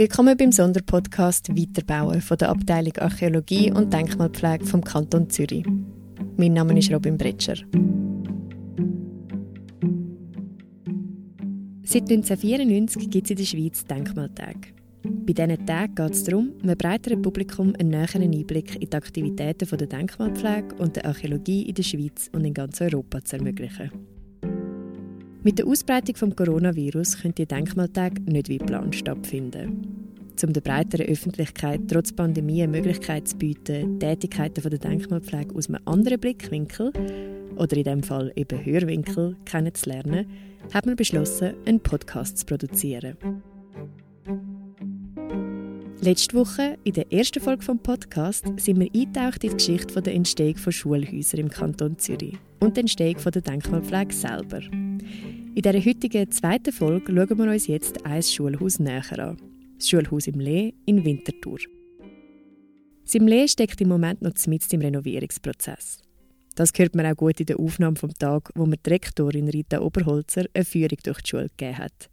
Willkommen beim Sonderpodcast Weiterbauen von der Abteilung Archäologie und Denkmalpflege vom Kanton Zürich. Mein Name ist Robin Bretscher. Seit 1994 gibt es in der Schweiz Denkmaltage. Bei diesen Tagen geht es darum, einem breiteren Publikum einen näheren Einblick in die Aktivitäten der Denkmalpflege und der Archäologie in der Schweiz und in ganz Europa zu ermöglichen. Mit der Ausbreitung des Coronavirus können die Denkmaltage nicht wie geplant stattfinden. Um der breiteren Öffentlichkeit trotz Pandemie eine Möglichkeit zu bieten, Tätigkeiten der Denkmalpflege aus einem anderen Blickwinkel oder in diesem Fall eben Hörwinkel kennenzulernen, hat man beschlossen, einen Podcast zu produzieren. Letzte Woche, in der ersten Folge des Podcasts, sind wir eingetaucht in die Geschichte der Entstehung von Schulhäusern im Kanton Zürich und die Entstehung der Denkmalpflege selber. In dieser heutigen zweiten Folge schauen wir uns jetzt ein Schulhaus näher an. Das Schulhaus im Lee in Winterthur. Das im Lee steckt im Moment noch mitten im Renovierungsprozess. Das hört man auch gut in der Aufnahme vom Tag, wo mir die Rektorin Rita Oberholzer eine Führung durch die Schule gegeben hat.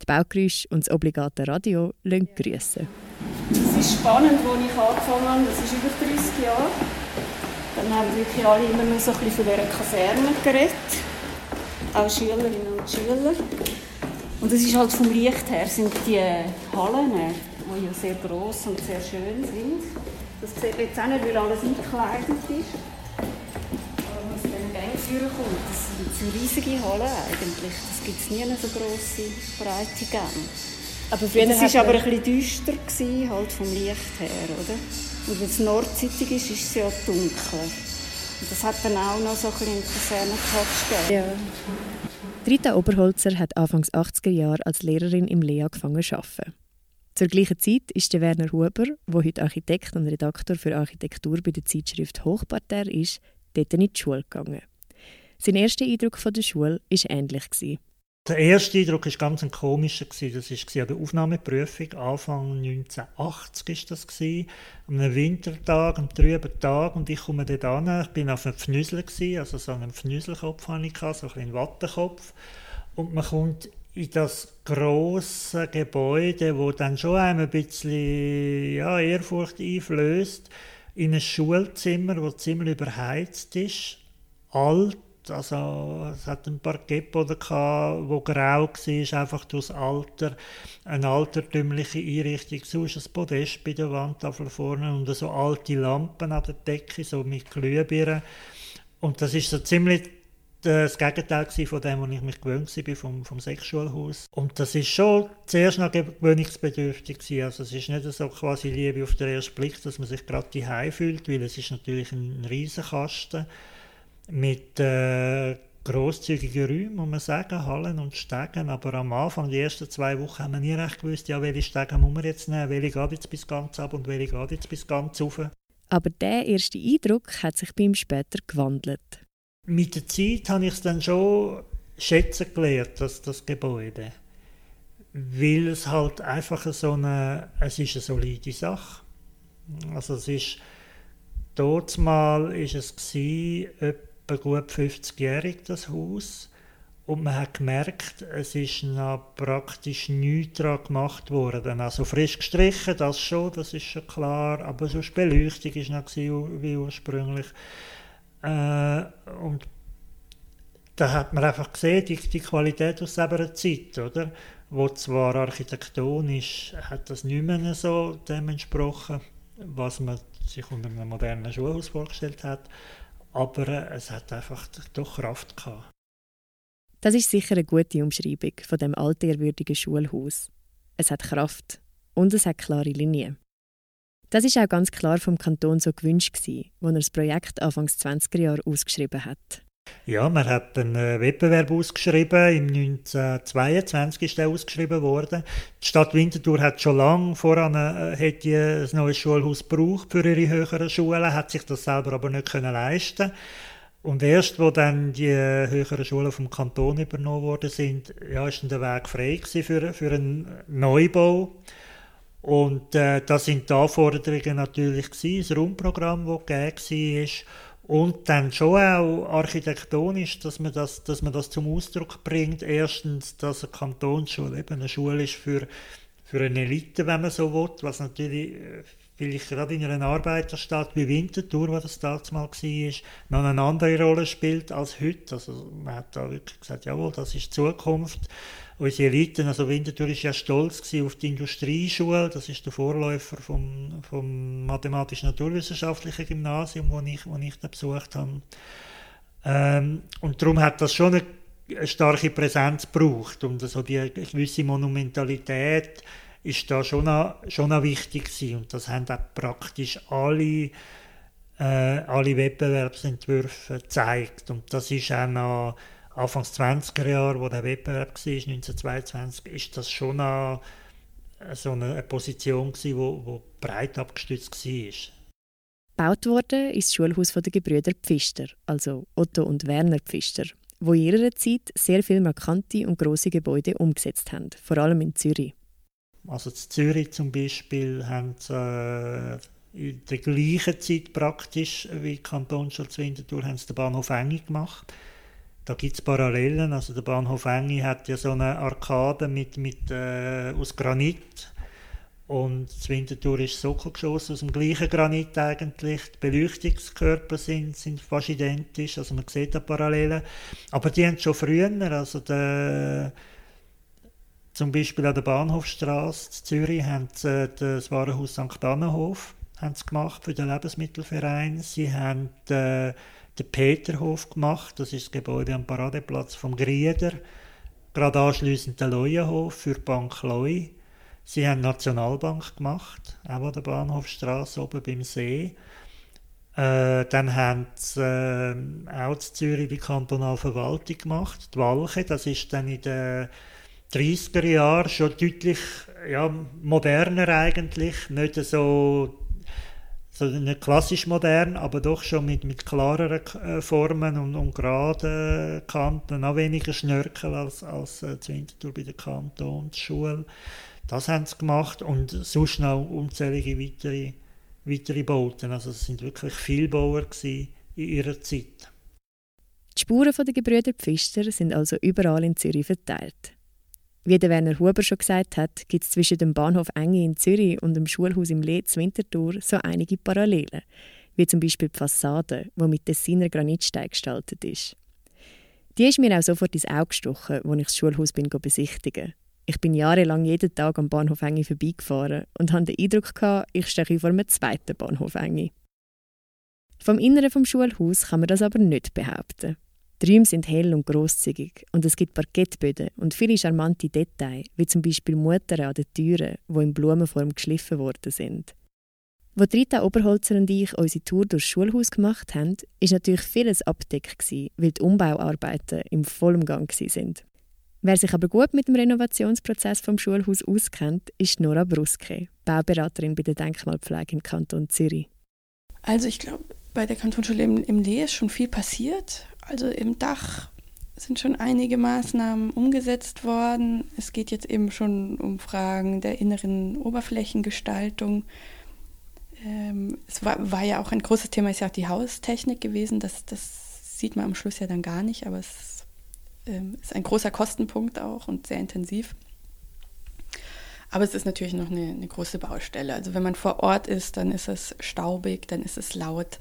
Die Baugeräusche und das obligate Radio lassen grüßen. Es ist spannend, als ich angefangen habe, das ist über 30 Jahre. Dann haben wirklich alle immer nur so ein bisschen von dieser Kaserne geredet auch Schülerinnen und Schüler. Und es ist halt vom Licht her, sind die Hallen, die ja sehr groß und sehr schön sind. Das sieht man jetzt auch nicht, weil alles eingekleidet ist. Aber aus diesen Gängen kommt, das sind riesige Hallen eigentlich. Das gibt es nie so grosse, breite Gänge. Aber es war aber ein bisschen düster, gewesen, halt vom Licht her, oder? Und wenn es nordseitig ist, ist es ja dunkel. Und das hat dann auch noch so ein bisschen Kasernentouch gegeben. Ja. Rita Oberholzer hat Anfangs 80er Jahre als Lehrerin im Lea angefangen zu arbeiten. Zur gleichen Zeit ist der Werner Huber, der heute Architekt und Redaktor für Architektur bei der Zeitschrift Hochparterre ist, dort in die Schule gegangen. Sein erster Eindruck von der Schule war ähnlich. Der erste Eindruck war ganz ein komischer. Das war an Aufnahmeprüfung, Anfang 1980 war das. An einem Wintertag, einem trüben Tag. Und ich komme dort an, ich war auf einem Pfnüsel, also so einem Pfnüselkopf hatte ich, so ein Wattenkopf. Und man kommt in das grosse Gebäude, wo dann schon ein bisschen ja, Ehrfurcht einflößt, in ein Schulzimmer, das ziemlich überheizt ist, alt, also es hat ein paar Parkettboden gehabt, wo grau war, einfach durchs Alter. Eine altertümliche Einrichtung. So ist ein Podest bei der Wandtafel vorne und so alte Lampen an der Decke, so mit Glühbirnen. Und das ist so ziemlich das Gegenteil von dem, was ich mich gewöhnt war vom, vom Sechsschulhaus. Und das ist schon zuerst noch gewöhnungsbedürftig Also es ist nicht so quasi Liebe auf den ersten Blick, dass man sich gerade die fühlt, weil es ist natürlich ein, Riesenkasten ist mit äh, grosszügigen Räumen, muss man sagen, Hallen und Stegen. Aber am Anfang, die ersten zwei Wochen, haben wir nie recht gewusst, ja, welche Stegen muss man jetzt nehmen, welche geht jetzt bis ganz ab und welche geht jetzt bis ganz rauf. Aber der erste Eindruck hat sich bei ihm später gewandelt. Mit der Zeit habe ich es dann schon schätzen gelernt, das, das Gebäude. Weil es halt einfach so eine, es ist eine solide Sache. Also es ist, dort mal ist es gewesen, etwa gut 50-jährig, das Haus. Und man hat gemerkt, es ist noch praktisch nichts daran gemacht worden. Also frisch gestrichen, das schon, das ist schon klar, aber so Beleuchtung war noch wie ursprünglich. Äh, und da hat man einfach gesehen, die, die Qualität aus dieser Zeit, oder? Wo zwar architektonisch hat das nicht mehr so dem entsprochen, was man sich unter einem modernen Schulhaus vorgestellt hat, aber äh, es hat einfach doch Kraft gehabt. Das ist sicher eine gute Umschreibung von dem altehrwürdigen Schulhaus. Es hat Kraft und es hat klare Linien. Das ist auch ganz klar vom Kanton so gewünscht gewesen, als er das Projekt Anfangs 20er Jahre ausgeschrieben hat. Ja, man hat einen äh, Wettbewerb ausgeschrieben. Im 1922 ist der ausgeschrieben worden. Die Stadt Winterthur hat schon lange voran äh, ein neues Schulhaus gebraucht für ihre höheren Schulen, hat sich das selber aber nicht können leisten. Und erst, wo dann die äh, höheren Schulen vom Kanton übernommen worden sind, ja, ist dann der Weg frei für, für einen Neubau. Und äh, das sind die Anforderungen natürlich gewesen, das Raumprogramm, das gegeben war. Und dann schon auch architektonisch, dass man das, dass man das zum Ausdruck bringt. Erstens, dass eine Kantonsschule eben eine Schule ist für, für eine Elite, wenn man so will, was natürlich äh, vielleicht gerade in einer Arbeiterstadt wie Winterthur, wo das damals war, noch eine andere Rolle spielt als heute. Also man hat da wirklich gesagt, jawohl, das ist die Zukunft. Unsere Eliten, also Winterthur ist ja stolz auf die Industrieschule, das ist der Vorläufer vom, vom mathematisch-naturwissenschaftlichen Gymnasium, wo ich, wo ich da besucht habe. Ähm, und darum hat das schon eine, eine starke Präsenz gebraucht und also die gewisse Monumentalität ist da schon auch, schon auch wichtig gewesen. und das haben auch praktisch alle äh, alle Wettbewerbsentwürfe gezeigt und das ist auch noch Anfangs 20er Jahre, wo der Wettbewerb war, 1922, ist das schon eine, so eine Position gewesen, wo, wo breit abgestützt war. Gebaut wurde ist das Schulhaus der Gebrüder Pfister, also Otto und Werner Pfister, wo in ihrer Zeit sehr viele markante und große Gebäude umgesetzt haben, vor allem in Zürich. Also in Zürich zum Beispiel haben sie äh, in der gleichen Zeit praktisch wie Kantonsschutz Winterthur haben sie den Bahnhof Enge gemacht da gibt es Parallelen. Also der Bahnhof Engi hat ja so eine Arkade mit, mit, äh, aus Granit. Und das Winterthur ist Sockelgeschoss aus dem gleichen Granit eigentlich. Die Beleuchtungskörper sind, sind fast identisch, also man sieht da Parallelen. Aber die haben schon früher, also der, zum Beispiel an der Bahnhofstraße in Zürich, haben sie äh, das Warenhaus St. Sie gemacht für den Lebensmittelverein. Sie haben äh, den Peterhof gemacht. Das ist das Gebäude am Paradeplatz vom Grieder. Gerade anschliessend den Leuenhof für die Bank Leu. Sie haben Nationalbank gemacht, auch an der Bahnhofstraße oben beim See. Äh, dann haben sie äh, auch in Zürich die kantonale Verwaltung gemacht, die Walche. Das ist dann in den 30er Jahren schon deutlich ja, moderner eigentlich, nicht so also nicht klassisch modern, aber doch schon mit, mit klareren äh, Formen und, und geraden Kanten, noch weniger Schnörkel als, als äh, bei der Kantonsschule. Das haben sie gemacht und sonst noch unzählige weitere, weitere Bauten. Also es sind wirklich viele Bauer in ihrer Zeit. Die Spuren der Gebrüder Pfister sind also überall in Zürich verteilt. Wie der Werner Huber schon gesagt hat, gibt es zwischen dem Bahnhof Enge in Zürich und dem Schulhaus im Leetz Winterthur so einige Parallelen, wie zum Beispiel die Fassade, die mit Tessiner Granitstein gestaltet ist. Die ist mir auch sofort ins Auge gestochen, als ich das Schulhaus bin besichtigen Ich bin jahrelang jeden Tag am Bahnhof Enge vorbeigefahren und hatte den Eindruck, gehabt, ich stehe vor einem zweiten Bahnhof Enge. Vom Inneren vom Schulhaus kann man das aber nicht behaupten. Die Räume sind hell und grosszügig und es gibt Parkettböden und viele charmante Details, wie zum Beispiel Mutter an den Türen, die in Blumenform geschliffen worden sind. Als Rita Oberholzer und ich unsere Tour durchs Schulhaus gemacht haben, war natürlich vieles abdeckt, weil die Umbauarbeiten im vollen Gang sind. Wer sich aber gut mit dem Renovationsprozess vom Schulhaus auskennt, ist Nora Bruske, Bauberaterin bei der Denkmalpflege im Kanton Zürich. Also ich glaube, bei der Kantonsschule im, im Lee ist schon viel passiert. Also im Dach sind schon einige Maßnahmen umgesetzt worden. Es geht jetzt eben schon um Fragen der inneren Oberflächengestaltung. Ähm, es war, war, ja auch ein großes Thema, ist ja auch die Haustechnik gewesen. Das, das sieht man am Schluss ja dann gar nicht, aber es ähm, ist ein großer Kostenpunkt auch und sehr intensiv. Aber es ist natürlich noch eine, eine große Baustelle. Also wenn man vor Ort ist, dann ist es staubig, dann ist es laut.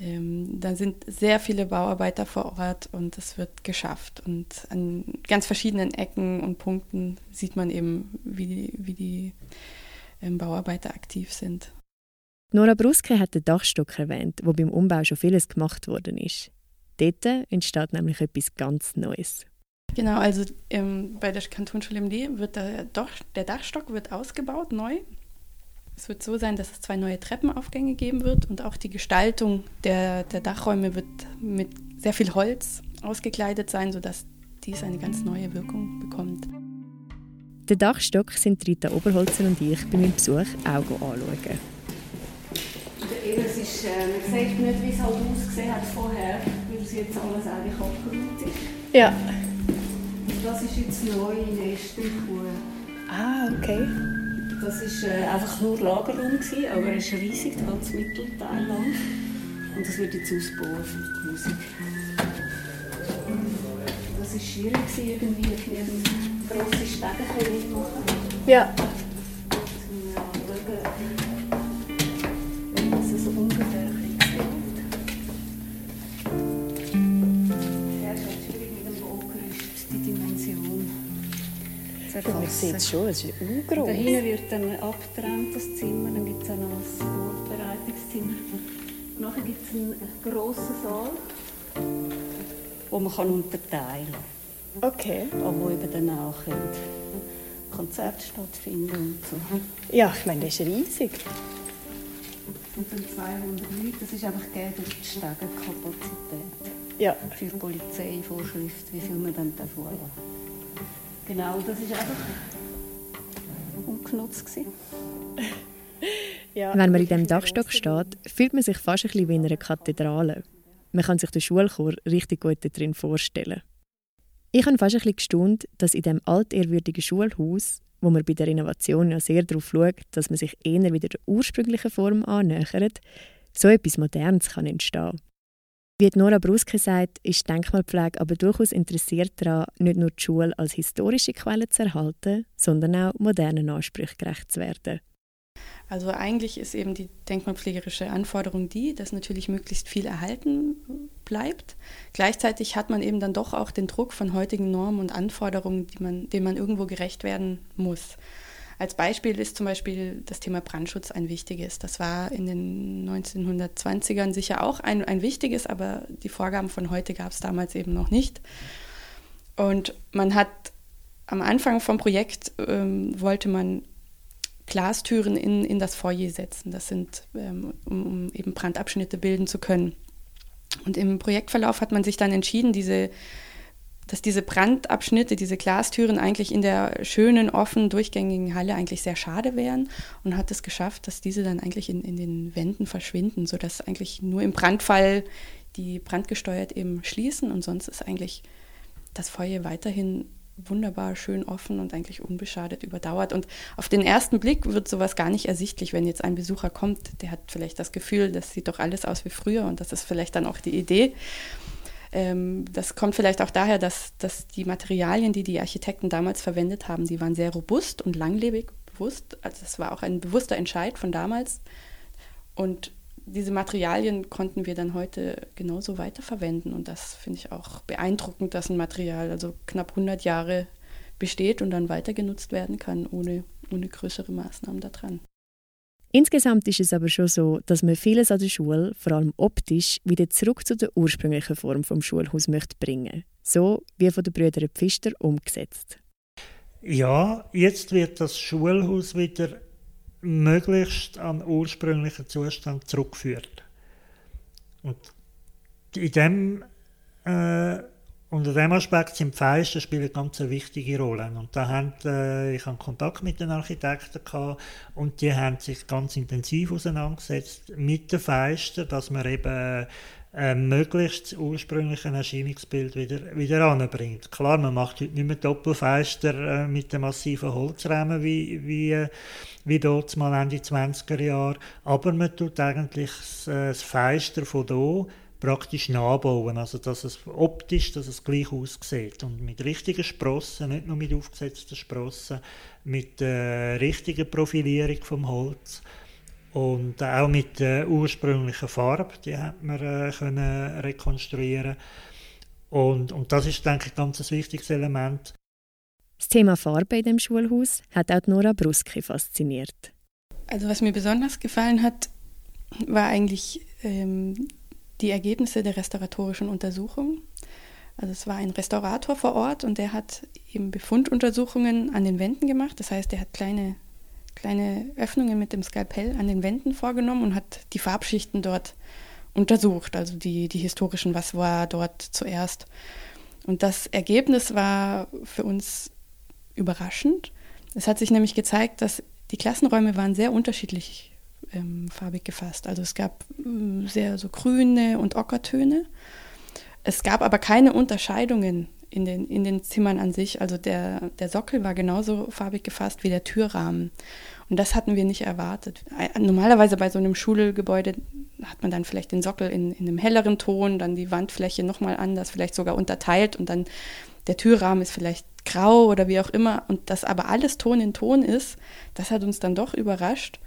Ähm, da sind sehr viele Bauarbeiter vor Ort und es wird geschafft. Und an ganz verschiedenen Ecken und Punkten sieht man eben, wie die, wie die ähm, Bauarbeiter aktiv sind. Nora Bruske hat den Dachstock erwähnt, wo beim Umbau schon vieles gemacht worden ist. Dort entsteht nämlich etwas ganz Neues. Genau, also ähm, bei der Kantonsschule im Lee wird der, Dach, der Dachstock wird ausgebaut, neu. Es wird so sein, dass es zwei neue Treppenaufgänge geben wird und auch die Gestaltung der, der Dachräume wird mit sehr viel Holz ausgekleidet sein, sodass dies eine ganz neue Wirkung bekommt. Den Dachstock sind Rita Oberholzer und ich bei meinem Besuch auch anschauen. Es ist, äh, man sieht nicht, wie es halt ausgesehen hat vorher, weil es jetzt alles eigentlich abgerundet ist. Ja. Das ist jetzt neu in Estenkuh. Ah, okay. Das war äh, einfach nur Lagerraum, gewesen, aber er ist riesig, das ganze Mittelteil lang. Und das wird jetzt ausbauen für die Musik. Das war schwierig, irgendwie genügend grosse Stege machen. Ja. Es schon, es ist ungroß. Da hinten wird dann abgetrennt, das Zimmer, dann gibt es auch noch ein Vorbereitungszimmer. Nachher gibt es einen grossen Saal, wo man kann unterteilen kann. Okay. Wo eben dann auch Konzerte stattfinden und so. Ja, ich meine, das ist riesig. Und dann 200 Leute, das ist einfach gegeben durch die Stegenkapazität. Ja. Für Polizeivorschriften, wie viel man dann darf Genau, das war einfach ungenutzt. ja. Wenn man in diesem Dachstock steht, fühlt man sich fast ein bisschen wie in einer Kathedrale. Man kann sich den Schulchor richtig gut darin vorstellen. Ich habe fast ein bisschen gestaunt, dass in diesem altehrwürdigen Schulhaus, wo man bei der Innovation ja sehr darauf schaut, dass man sich eher wieder der ursprünglichen Form annähert, so etwas Modernes kann entstehen wie Nora Bruske sagt, ist Denkmalpflege aber durchaus interessiert daran, nicht nur die Schule als historische Quelle zu erhalten, sondern auch modernen Ansprüchen gerecht zu werden. Also eigentlich ist eben die denkmalpflegerische Anforderung die, dass natürlich möglichst viel erhalten bleibt. Gleichzeitig hat man eben dann doch auch den Druck von heutigen Normen und Anforderungen, man, denen man irgendwo gerecht werden muss. Als Beispiel ist zum Beispiel das Thema Brandschutz ein wichtiges. Das war in den 1920ern sicher auch ein, ein wichtiges, aber die Vorgaben von heute gab es damals eben noch nicht. Und man hat am Anfang vom Projekt ähm, wollte man Glastüren in, in das Foyer setzen. Das sind, ähm, um, um eben Brandabschnitte bilden zu können. Und im Projektverlauf hat man sich dann entschieden, diese dass diese Brandabschnitte, diese Glastüren eigentlich in der schönen, offen, durchgängigen Halle eigentlich sehr schade wären und hat es geschafft, dass diese dann eigentlich in, in den Wänden verschwinden, sodass eigentlich nur im Brandfall die brandgesteuert eben schließen und sonst ist eigentlich das Feuer weiterhin wunderbar schön offen und eigentlich unbeschadet überdauert. Und auf den ersten Blick wird sowas gar nicht ersichtlich, wenn jetzt ein Besucher kommt, der hat vielleicht das Gefühl, das sieht doch alles aus wie früher und das ist vielleicht dann auch die Idee. Ähm, das kommt vielleicht auch daher, dass, dass die Materialien, die die Architekten damals verwendet haben, die waren sehr robust und langlebig bewusst. Also das war auch ein bewusster Entscheid von damals. Und diese Materialien konnten wir dann heute genauso weiterverwenden. Und das finde ich auch beeindruckend, dass ein Material also knapp 100 Jahre besteht und dann weiter genutzt werden kann, ohne, ohne größere Maßnahmen daran. Insgesamt ist es aber schon so, dass man vieles an der Schule, vor allem optisch, wieder zurück zu der ursprünglichen Form vom Schulhaus möchte bringen. So wie von den Brüdern Pfister umgesetzt. Ja, jetzt wird das Schulhaus wieder möglichst an den ursprünglichen Zustand zurückgeführt. Und in dem äh, unter diesem Aspekt sind die Fenster spielen ganz eine wichtige Rolle. Und da haben, äh, ich hatte Kontakt mit den Architekten gehabt, und die haben sich ganz intensiv auseinandergesetzt mit den Fenstern, dass man eben äh, möglichst das ursprüngliche Erscheinungsbild wieder, wieder anbringt. Klar, man macht heute nicht mehr Doppelfenster äh, mit den massiven Holzrahmen wie, wie, äh, wie dort mal Ende 20er Jahre, aber man tut eigentlich das, äh, das Fenster von hier praktisch nachbauen, also dass es optisch dass es gleich aussieht und mit richtigen Sprossen, nicht nur mit aufgesetzten Sprossen, mit der äh, richtigen Profilierung vom Holz und auch mit der ursprünglichen Farbe, die hat man äh, können rekonstruieren und, und das ist, denke ich, ganz ein wichtiges Element. Das Thema Farbe in dem Schulhaus hat auch Nora Bruski fasziniert. Also was mir besonders gefallen hat, war eigentlich ähm, die Ergebnisse der restauratorischen Untersuchung. Also es war ein Restaurator vor Ort und der hat eben Befunduntersuchungen an den Wänden gemacht. Das heißt, er hat kleine, kleine Öffnungen mit dem Skalpell an den Wänden vorgenommen und hat die Farbschichten dort untersucht, also die, die historischen, was war dort zuerst. Und das Ergebnis war für uns überraschend. Es hat sich nämlich gezeigt, dass die Klassenräume waren sehr unterschiedlich ähm, farbig gefasst. Also es gab äh, sehr so grüne und Ockertöne. Es gab aber keine Unterscheidungen in den, in den Zimmern an sich. Also der, der Sockel war genauso farbig gefasst wie der Türrahmen. Und das hatten wir nicht erwartet. Normalerweise bei so einem Schulgebäude hat man dann vielleicht den Sockel in, in einem helleren Ton, dann die Wandfläche nochmal anders, vielleicht sogar unterteilt und dann der Türrahmen ist vielleicht grau oder wie auch immer und das aber alles Ton in Ton ist, das hat uns dann doch überrascht.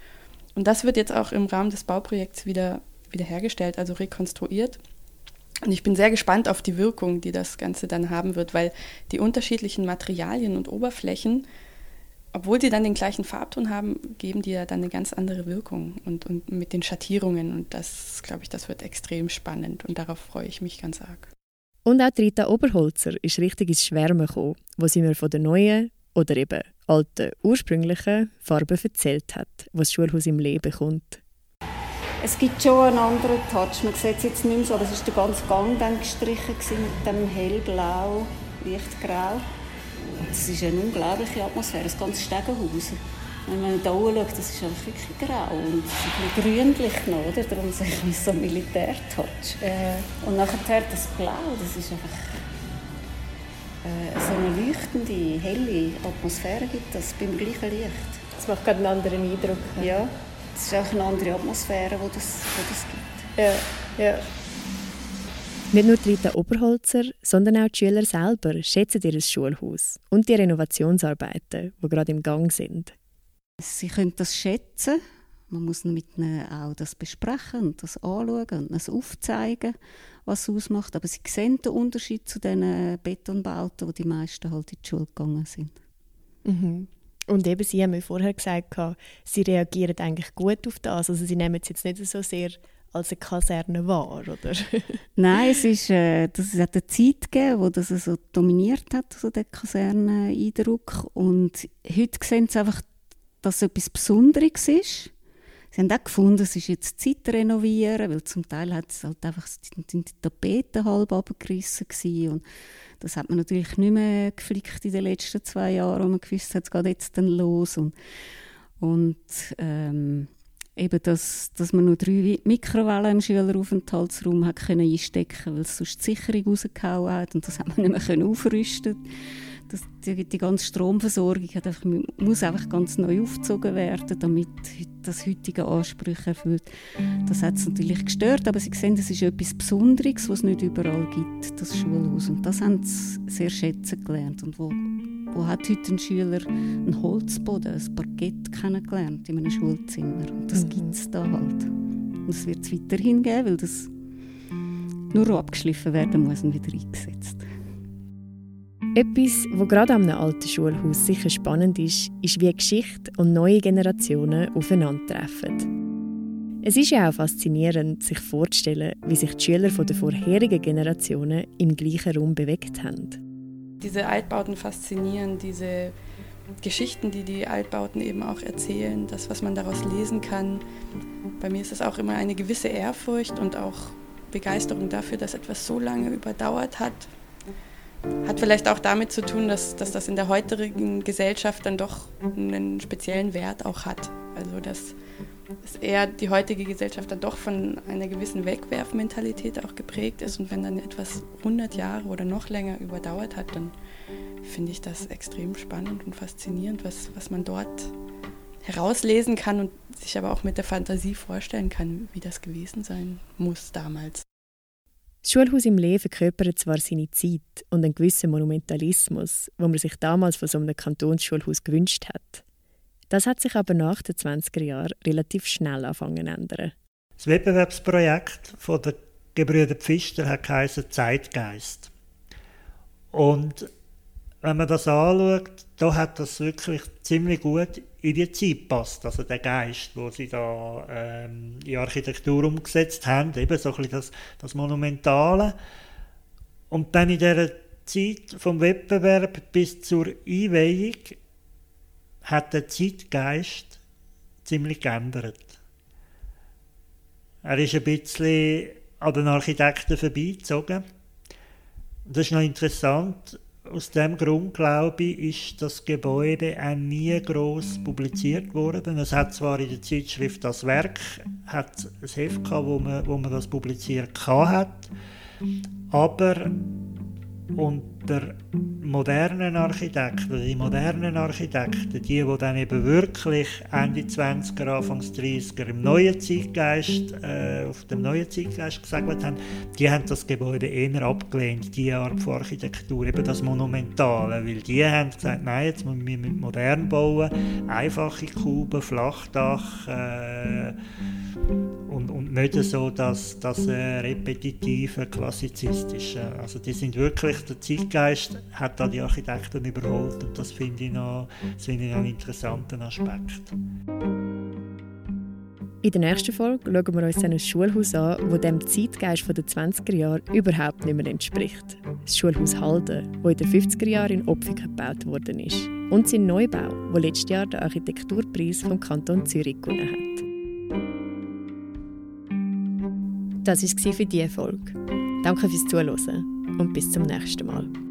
Und das wird jetzt auch im Rahmen des Bauprojekts wieder, wieder hergestellt, also rekonstruiert. Und ich bin sehr gespannt auf die Wirkung, die das Ganze dann haben wird, weil die unterschiedlichen Materialien und Oberflächen, obwohl sie dann den gleichen Farbton haben, geben die ja dann eine ganz andere Wirkung und, und mit den Schattierungen. Und das, glaube ich, das wird extrem spannend und darauf freue ich mich ganz arg. Und auch Rita Oberholzer ist richtig ins Schwärmen gekommen, wo sie mir von der neuen oder eben alten, ursprünglichen Farbe erzählt hat, was das Schulhaus im Leben kommt. Es gibt schon einen anderen Touch. Man sieht es jetzt nicht mehr so, aber es war der ganze Gang dann gestrichen mit dem hellblau, lichtgrau. Es ist eine unglaubliche Atmosphäre, das ganze Stegenhaus. Wenn man da schaut, das ist einfach wirklich grau und ein bisschen grünlich noch, oder? Darum sage ich so Militärtouch. Äh, und nachher das Blau, das ist einfach so eine leuchtende, helle Atmosphäre gibt das beim gleichen Licht. Das macht gerade einen anderen Eindruck. Ja. Es ist auch eine andere Atmosphäre, die das, wo das gibt. Ja, ja. Nicht nur Rita Oberholzer, sondern auch die Schüler selber schätzen ihr Schulhaus und die Renovationsarbeiten, die gerade im Gang sind. Sie können das schätzen. Man muss mit ihnen auch das besprechen das anschauen und es aufzeigen, was es ausmacht. Aber sie sehen den Unterschied zu den Betonbauten, wo die meisten halt in die Schule gegangen sind. Mhm. Und eben, Sie haben mir vorher gesagt, Sie reagieren eigentlich gut auf das. Also Sie nehmen es jetzt nicht so sehr als eine Kaserne wahr, oder? Nein, es ist, äh, das hat eine Zeit gegeben, wo das so dominiert hat, so der Kaserneneindruck. Und heute sehen sie einfach, dass es etwas Besonderes ist. Sie haben auch gefunden, es ist jetzt Zeit renovieren, weil zum Teil hat es halt einfach, die Tapeten halb abgerissen und das hat man natürlich nicht mehr geflickt in den letzten zwei Jahren, wo man gewusst hat, es geht jetzt dann los. Und, und ähm, eben, dass, dass man nur drei Mikrowellen im Schüleraufenthaltsraum hat können einstecken weil es sonst die Sicherung rausgehauen hat und das hat man nicht mehr aufrüsten das, die, die, ganze Stromversorgung einfach, muss einfach ganz neu aufgezogen werden, damit das heutige Ansprüche erfüllt. Das hat es natürlich gestört, aber Sie sehen, das ist etwas Besonderes, was es nicht überall gibt, das Schulhaus. Und das haben sie sehr schätzen gelernt. Und wo, wo hat heute ein Schüler einen Holzboden, ein Parkett kennengelernt in einem Schulzimmer? Und das mhm. gibt es da halt. Und es wird es weiterhin geben, weil das nur abgeschliffen werden muss und wieder eingesetzt. Etwas, was gerade am alten Schulhaus sicher spannend ist, ist, wie Geschichte und neue Generationen aufeinandertreffen. Es ist ja auch faszinierend, sich vorzustellen, wie sich die Schüler der vorherigen Generationen im gleichen Raum bewegt haben. Diese Altbauten faszinieren, diese Geschichten, die die Altbauten eben auch erzählen, das, was man daraus lesen kann. Bei mir ist es auch immer eine gewisse Ehrfurcht und auch Begeisterung dafür, dass etwas so lange überdauert hat, hat vielleicht auch damit zu tun, dass, dass das in der heutigen Gesellschaft dann doch einen speziellen Wert auch hat. Also dass, dass eher die heutige Gesellschaft dann doch von einer gewissen Wegwerfmentalität auch geprägt ist. Und wenn dann etwas 100 Jahre oder noch länger überdauert hat, dann finde ich das extrem spannend und faszinierend, was, was man dort herauslesen kann und sich aber auch mit der Fantasie vorstellen kann, wie das gewesen sein muss damals. Das Schulhaus im Leben verkörpert zwar seine Zeit und einen gewissen Monumentalismus, wo man sich damals von so einem Kantonsschulhaus gewünscht hat. Das hat sich aber nach den 20er Jahren relativ schnell angefangen zu ändern. Das Wettbewerbsprojekt der Gebrüder Pfister hat Zeitgeist. Und wenn man das anschaut, da hat das wirklich ziemlich gut in die Zeit passt. Also der Geist, wo sie da ähm, in Architektur umgesetzt haben, eben so ein bisschen das, das Monumentale. Und dann in dieser Zeit vom Wettbewerb bis zur Einweihung hat der Zeitgeist ziemlich geändert. Er ist ein bisschen an den Architekten vorbeigezogen. Das ist noch interessant aus dem Grund, glaube ich, ist das Gebäude auch nie groß publiziert worden. Es hat zwar in der Zeitschrift das Werk, hat ein Heft gehabt, wo man, wo man das publiziert hat, aber und der modernen Architekten, die modernen Architekten, die, die dann eben wirklich Ende 20er, Anfang 30er im neuen Zeitgeist, äh, auf dem neuen Zeitgeist gesagt haben, die haben das Gebäude eher abgelehnt, die Art von Architektur, eben das Monumentale, weil die haben gesagt, nein, jetzt müssen wir mit modern bauen, einfache Kuben, Flachdach, äh, und, und nicht so das, das äh, repetitive, klassizistische. Also die sind wirklich, der Zeitgeist hat da die Architekten überholt und das finde ich, noch, das finde ich einen interessanten Aspekt. In der nächsten Folge schauen wir uns ein Schulhaus an, das dem Zeitgeist der 20er Jahre überhaupt nicht mehr entspricht. Das Schulhaus Halden, das in den 50er Jahren in Opfiken gebaut worden ist. Und sein Neubau, der letztes Jahr den Architekturpreis vom Kanton Zürich gewonnen hat. Das war für diese Folge. Danke fürs Zuhören und bis zum nächsten Mal.